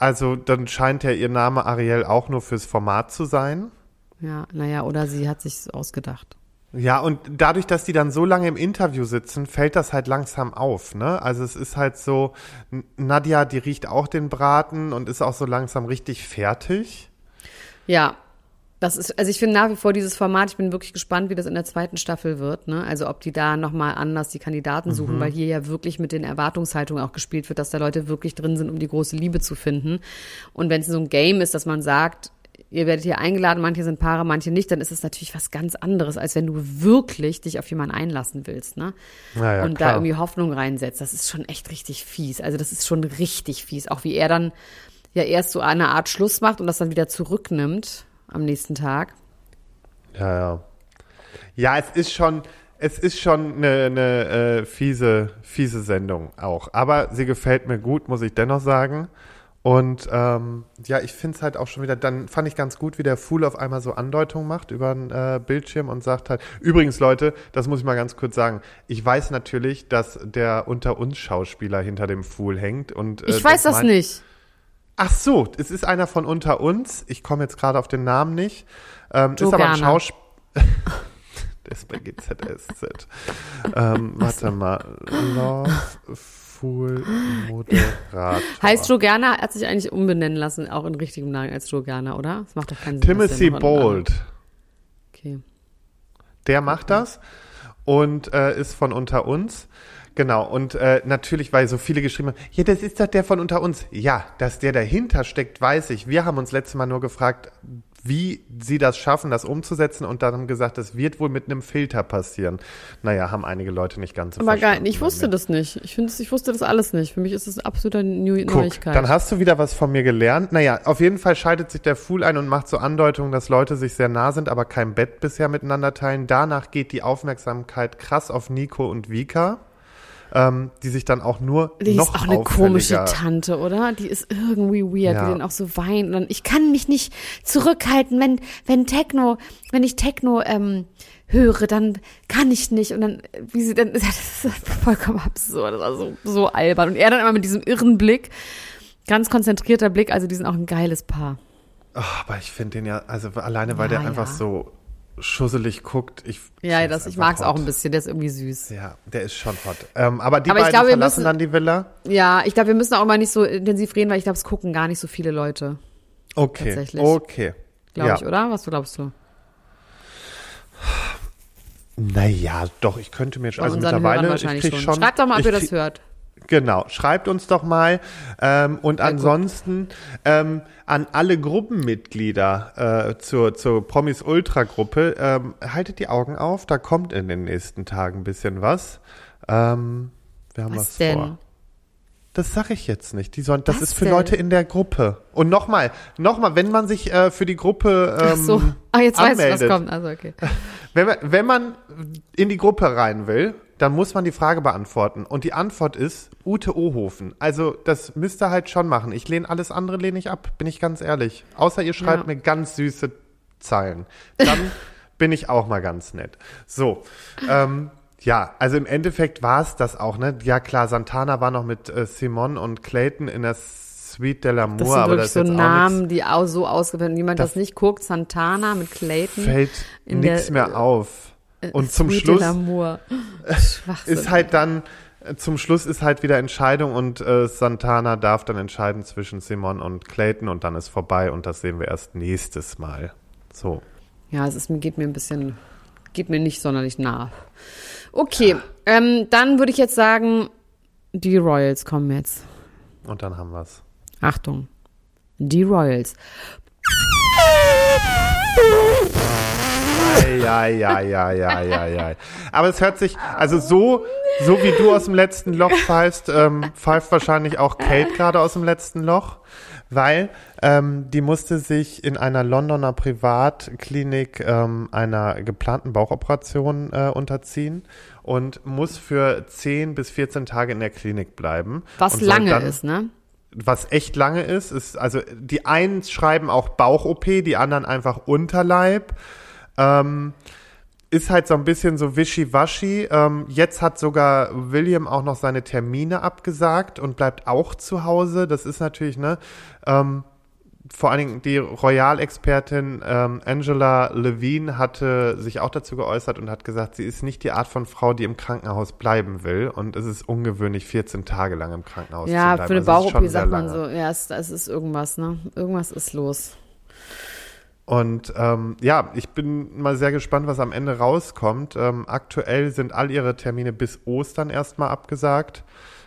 Also dann scheint ja ihr Name Ariel auch nur fürs Format zu sein. Ja, naja, oder sie hat sich ausgedacht. Ja, und dadurch, dass die dann so lange im Interview sitzen, fällt das halt langsam auf, ne? Also es ist halt so, Nadja, die riecht auch den Braten und ist auch so langsam richtig fertig. Ja, das ist, also ich finde nach wie vor dieses Format, ich bin wirklich gespannt, wie das in der zweiten Staffel wird, ne? Also ob die da nochmal anders die Kandidaten suchen, Mhm. weil hier ja wirklich mit den Erwartungshaltungen auch gespielt wird, dass da Leute wirklich drin sind, um die große Liebe zu finden. Und wenn es so ein Game ist, dass man sagt, ihr werdet hier eingeladen, manche sind Paare, manche nicht, dann ist es natürlich was ganz anderes, als wenn du wirklich dich auf jemanden einlassen willst, ne? Ja, ja, und klar. da irgendwie Hoffnung reinsetzt. Das ist schon echt richtig fies. Also das ist schon richtig fies. Auch wie er dann ja erst so eine Art Schluss macht und das dann wieder zurücknimmt am nächsten Tag. Ja, ja. Ja, es ist schon, es ist schon eine, eine äh, fiese, fiese Sendung auch. Aber sie gefällt mir gut, muss ich dennoch sagen. Und ähm, ja, ich finde es halt auch schon wieder, dann fand ich ganz gut, wie der Fool auf einmal so Andeutungen macht über den äh, Bildschirm und sagt halt, übrigens Leute, das muss ich mal ganz kurz sagen, ich weiß natürlich, dass der unter uns Schauspieler hinter dem Fool hängt. Und, äh, Ich weiß das mein- nicht. Ach so, es ist einer von unter uns. Ich komme jetzt gerade auf den Namen nicht. Ähm, ist aber ein. Schauspieler. Der ist bei GZSZ. ähm, warte mal. Loveful Moderator. Heißt Gerner, hat sich eigentlich umbenennen lassen, auch in richtigem Namen als Gerner, oder? Das macht doch keinen Sinn. Timothy Bold. Okay. Der macht das und äh, ist von unter uns. Genau, und äh, natürlich, weil so viele geschrieben haben, ja, das ist doch der von unter uns. Ja, dass der dahinter steckt, weiß ich. Wir haben uns letztes Mal nur gefragt, wie sie das schaffen, das umzusetzen und dann haben gesagt, das wird wohl mit einem Filter passieren. Naja, haben einige Leute nicht ganz so Aber geil, ich wusste das nicht. Ich finde, ich wusste das alles nicht. Für mich ist das eine absolute New Guck, Neuigkeit. dann hast du wieder was von mir gelernt. Naja, auf jeden Fall schaltet sich der Fool ein und macht so Andeutungen, dass Leute sich sehr nah sind, aber kein Bett bisher miteinander teilen. Danach geht die Aufmerksamkeit krass auf Nico und Vika, ähm, die sich dann auch nur Die noch ist auch eine komische Tante, oder? Die ist irgendwie weird, Ja. die dann auch so weint. Und dann, ich kann mich nicht zurückhalten, wenn, wenn Techno, wenn ich Techno ähm, höre, dann kann ich nicht. Und dann, wie sie dann, das ist vollkommen absurd, das war so, so albern. Und er dann immer mit diesem irren Blick, ganz konzentrierter Blick, also die sind auch ein geiles Paar. Ach, aber ich finde den ja, also alleine, weil Ja, der einfach ja. so schusselig guckt. Ich Ja, das, ich mag es auch ein bisschen, der ist irgendwie süß. Ja, der ist schon hot. Ähm, aber die Aber ich beiden glaube, wir verlassen müssen- dann die Villa. Ja, ich glaube, wir müssen auch mal nicht so intensiv reden, weil ich glaube, es gucken gar nicht so viele Leute, Okay, Tatsächlich. okay. glaube ja. ich, oder? Was glaubst du? Naja, doch, ich könnte mir schon, also mittlerweile, ich krieg schon. schon. Schreibt doch mal, ob ihr das hört. Genau, schreibt uns doch mal. Ähm, und Ja, ansonsten ähm, an alle Gruppenmitglieder äh, zur, zur Promis Ultra Gruppe, ähm, haltet die Augen auf, da kommt in den nächsten Tagen ein bisschen was. Ähm, wir haben was, Was denn? vor. Das sag ich jetzt nicht. Die sollen, das Was ist für denn? Leute in der Gruppe. Und nochmal, nochmal, wenn man sich äh, für die Gruppe ähm, Ach so. Ah, jetzt weiß ich, was anmeldet. kommt. Also, okay. Wenn man, wenn man in die Gruppe rein will, dann muss man die Frage beantworten. Und die Antwort ist Ute Ohofen. Also das müsst ihr halt schon machen. Ich lehne alles andere lehne ich ab, bin ich ganz ehrlich. Außer ihr schreibt Ja. mir ganz süße Zeilen. Dann bin ich auch mal ganz nett. So, ähm, ja, also im Endeffekt war es das auch, ne? Ja klar, Santana war noch mit äh, Simon und Clayton in der Suite de l'Amour, Das sind aber das so Namen, die auch so ausgewählt Niemand, das, Das- nicht guckt, Santana mit Clayton. fällt nichts mehr auf. Äh, Und zum Schluss ist halt dann, äh, zum Schluss ist halt wieder Entscheidung und äh, Santana darf dann entscheiden zwischen Simon und Clayton und dann ist vorbei und das sehen wir erst nächstes Mal. So. Ja, es ist, geht mir ein bisschen, geht mir nicht sonderlich nah. Okay, ähm, dann würde ich jetzt sagen, die Royals kommen jetzt. Und dann haben wir's. Achtung, die Royals. Ja, ja, ja, ja, ja, ja. Aber es hört sich, also so, so wie du aus dem letzten Loch pfeifst, ähm, pfeift wahrscheinlich auch Kate gerade aus dem letzten Loch, weil ähm, die musste sich in einer Londoner Privatklinik ähm, einer geplanten Bauchoperation äh, unterziehen und muss für 10 bis 14 Tage in der Klinik bleiben. Was lange dann, ist, ne? was echt lange ist, ist, also die einen schreiben auch Bauch-OP, die anderen einfach Unterleib. Ähm, ist halt so ein bisschen so wischiwaschi. Ähm, jetzt hat sogar William auch noch seine Termine abgesagt und bleibt auch zu Hause. Das ist natürlich, ne, ähm, vor allen Dingen die Royal-Expertin ähm, Angela Levine hatte sich auch dazu geäußert und hat gesagt, sie ist nicht die Art von Frau, die im Krankenhaus bleiben will. Und es ist ungewöhnlich, 14 Tage lang im Krankenhaus Ja, zu bleiben. für eine Also Bauch-OP sagt man so, ja, es, es ist irgendwas, ne? Irgendwas ist los. Und ähm, ja, ich bin mal sehr gespannt, was am Ende rauskommt. Ähm, aktuell sind all ihre Termine bis Ostern erstmal abgesagt.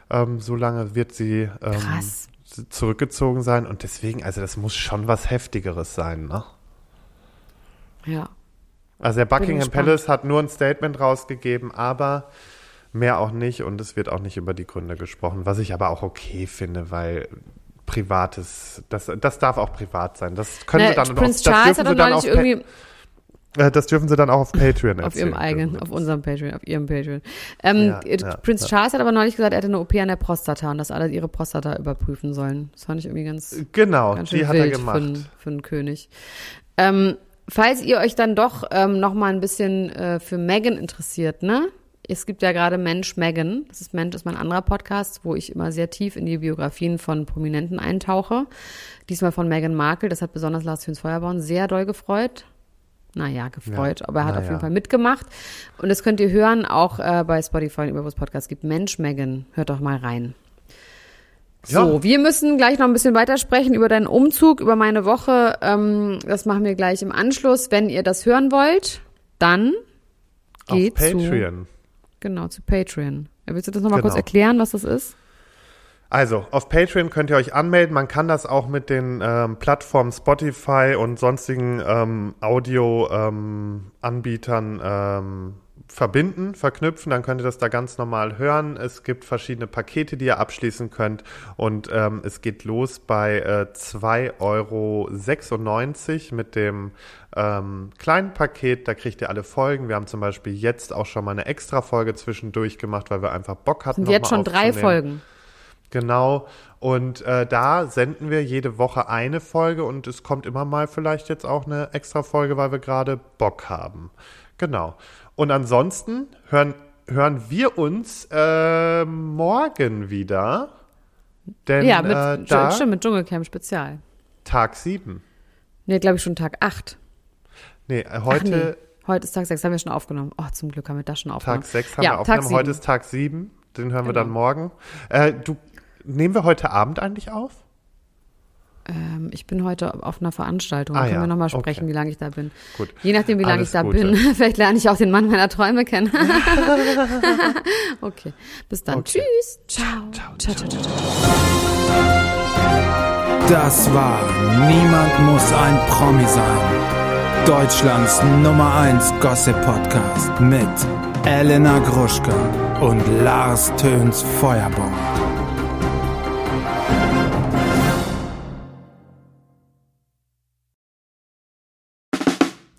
Ähm, so lange wird sie ähm, zurückgezogen sein. Und deswegen, also das muss schon was Heftigeres sein, ne? Ja. Also der Buckingham. Palace hat nur ein Statement rausgegeben, aber mehr auch nicht. Und es wird auch nicht über die Gründe gesprochen, was ich aber auch okay finde, weil privates, das, das darf auch privat sein. Das können Na, sie dann Prince auch, das Charles dürfen hat doch neulich auf, Pa- irgendwie Äh, Das dürfen sie dann auch auf Patreon erzählen. auf ihrem eigenen, auf unserem Patreon, auf ihrem Patreon. Ähm, Ja, äh, ja, Prince ja. Charles hat aber neulich gesagt, er hätte eine OP an der Prostata und dass alle ihre Prostata überprüfen sollen. Das fand ich irgendwie ganz, Genau, ganz die hat er gemacht. Für, einen- für einen König. Ähm, falls ihr euch dann doch ähm, noch mal ein bisschen äh, für Megan interessiert, ne? Es gibt ja gerade Mensch Megan. Das ist Mensch, das ist mein anderer Podcast, wo ich immer sehr tief in die Biografien von Prominenten eintauche. Diesmal von Meghan Markle. Das hat besonders Lars Hüns Feuerborn sehr doll gefreut. Naja, gefreut, Ja, aber er hat auf jeden ja. Fall mitgemacht. Und das könnt ihr hören, auch äh, bei Spotify und überall, wo es Podcasts gibt. Mensch Megan, hört doch mal rein. So, Ja. wir müssen gleich noch ein bisschen weitersprechen über deinen Umzug, über meine Woche. Ähm, das machen wir gleich im Anschluss. Wenn ihr das hören wollt, dann Auf geht zu, Patreon. Genau, zu Patreon. Willst du das nochmal kurz Genau. erklären, was das ist? Also, auf Patreon könnt ihr euch anmelden. Man kann das auch mit den ähm, Plattformen Spotify und sonstigen ähm, Audio-Anbietern ähm, verbinden, verknüpfen. Dann könnt ihr das da ganz normal hören. Es gibt verschiedene Pakete, die ihr abschließen könnt. Und ähm, es geht los bei äh, 2,96 Euro mit dem ähm, kleinen Paket. Da kriegt ihr alle Folgen. Wir haben zum Beispiel jetzt auch schon mal eine extra Folge zwischendurch gemacht, weil wir einfach Bock hatten. Sind jetzt schon drei. Folgen. Genau. Und äh, da senden wir jede Woche eine Folge und es kommt immer mal vielleicht jetzt auch eine extra Folge, weil wir gerade Bock haben. Genau. Und ansonsten hören, hören wir uns äh, morgen wieder. Denn ja, mit, äh, da stimmt, mit Dschungelcamp Spezial. Tag 7. Nee, glaube ich schon Tag 8. Nee, äh, heute nee, heute ist Tag 6, haben wir schon aufgenommen. Oh, zum Glück haben wir das schon aufgenommen. Tag 6 haben ja, wir aufgenommen. Heute 7. ist Tag 7. Den hören wir Genau. dann morgen. Äh, du, nehmen wir heute Abend eigentlich auf? Ähm, ich bin heute auf einer Veranstaltung. Ah, Da können ja. wir nochmal Okay. sprechen, wie lange ich da bin. Gut. Je nachdem, wie lange Alles ich da Gute. bin. Vielleicht lerne ich auch den Mann meiner Träume kennen. okay, bis dann. Okay. Tschüss. Ciao. Ciao, ciao, ciao. ciao. Das war Niemand muss ein Promi sein. Deutschlands Nummer 1 Gossip Podcast mit Elena Gruschka und Lars Töns Feuerbomb.